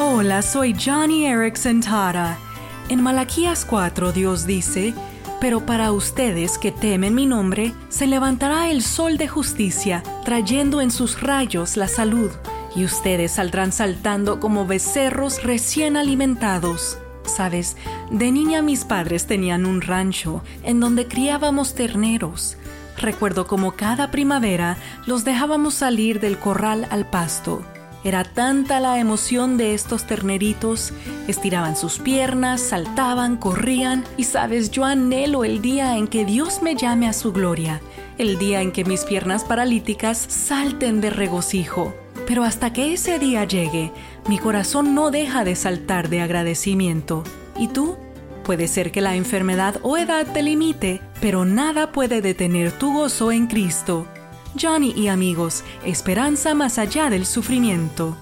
Hola, soy Johnny Erickson Tara. En Malaquías 4 Dios dice, pero para ustedes que temen mi nombre, se levantará el sol de justicia, trayendo en sus rayos la salud, y ustedes saldrán saltando como becerros recién alimentados. Sabes, de niña mis padres tenían un rancho en donde criábamos terneros. Recuerdo como cada primavera los dejábamos salir del corral al pasto. Era tanta la emoción de estos terneritos, estiraban sus piernas, saltaban, corrían, y sabes, yo anhelo el día en que Dios me llame a su gloria, el día en que mis piernas paralíticas salten de regocijo. Pero hasta que ese día llegue, mi corazón no deja de saltar de agradecimiento. ¿Y tú? Puede ser que la enfermedad o edad te limite, pero nada puede detener tu gozo en Cristo. Johnny y amigos, esperanza más allá del sufrimiento.